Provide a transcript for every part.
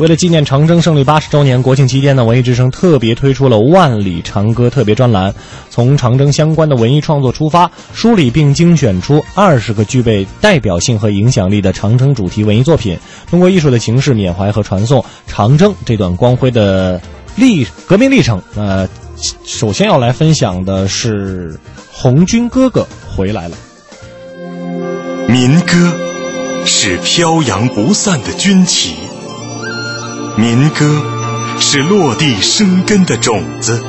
为了纪念长征胜利八十周年，国庆期间呢，文艺之声特别推出了《万里长歌》特别专栏，从长征相关的文艺创作出发，梳理并精选出二十个具备代表性和影响力的长征主题文艺作品，通过艺术的形式缅怀和传颂长征这段光辉的历革命历程。呃，首先要来分享的是《红军哥哥回来了》。民歌是飘扬不散的军旗。民歌是落地生根的种子，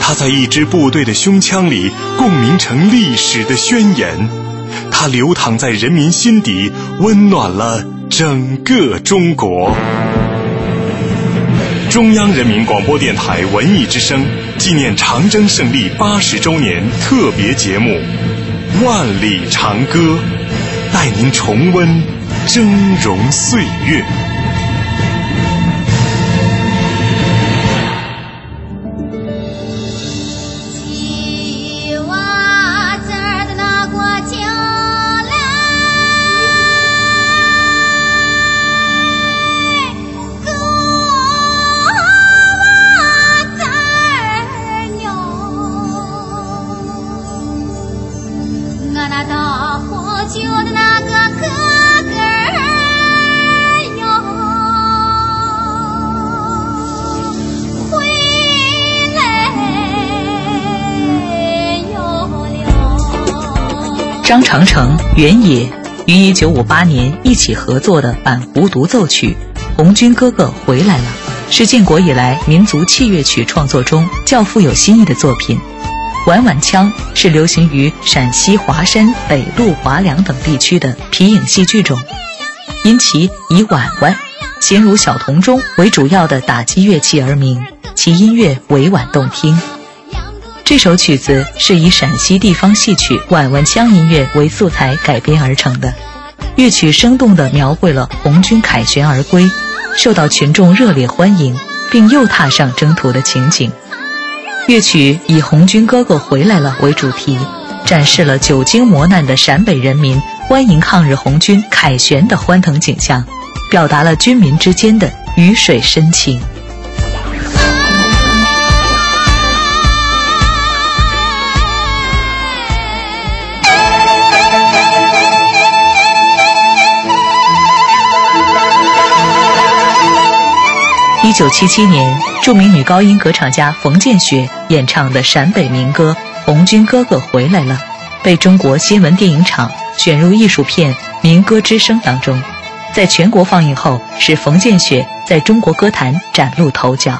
它在一支部队的胸腔里共鸣成历史的宣言，它流淌在人民心底，温暖了整个中国。中央人民广播电台文艺之声纪念长征胜利八十周年特别节目《万里长歌》，带您重温峥嵘岁月。张长城、原野于一九五八年一起合作的版胡独奏曲《红军哥哥回来了》，是建国以来民族器乐曲创作中较富有新意的作品。碗碗腔是流行于陕西华山、北路、华凉等地区的皮影戏剧种，因其以碗碗形如小铜钟为主要的打击乐器而名，其音乐委婉动听。这首曲子是以陕西地方戏曲碗碗腔音乐为素材改编而成的，乐曲生动地描绘了红军凯旋而归，受到群众热烈欢迎，并又踏上征途的情景。乐曲以“红军哥哥回来了”为主题，展示了久经磨难的陕北人民欢迎抗日红军凯旋的欢腾景象，表达了军民之间的鱼水深情。一九七七年，著名女高音歌唱家冯建雪演唱的陕北民歌《红军哥哥回来了》，被中国新闻电影厂选入艺术片《民歌之声》当中，在全国放映后，使冯建雪在中国歌坛崭露头角。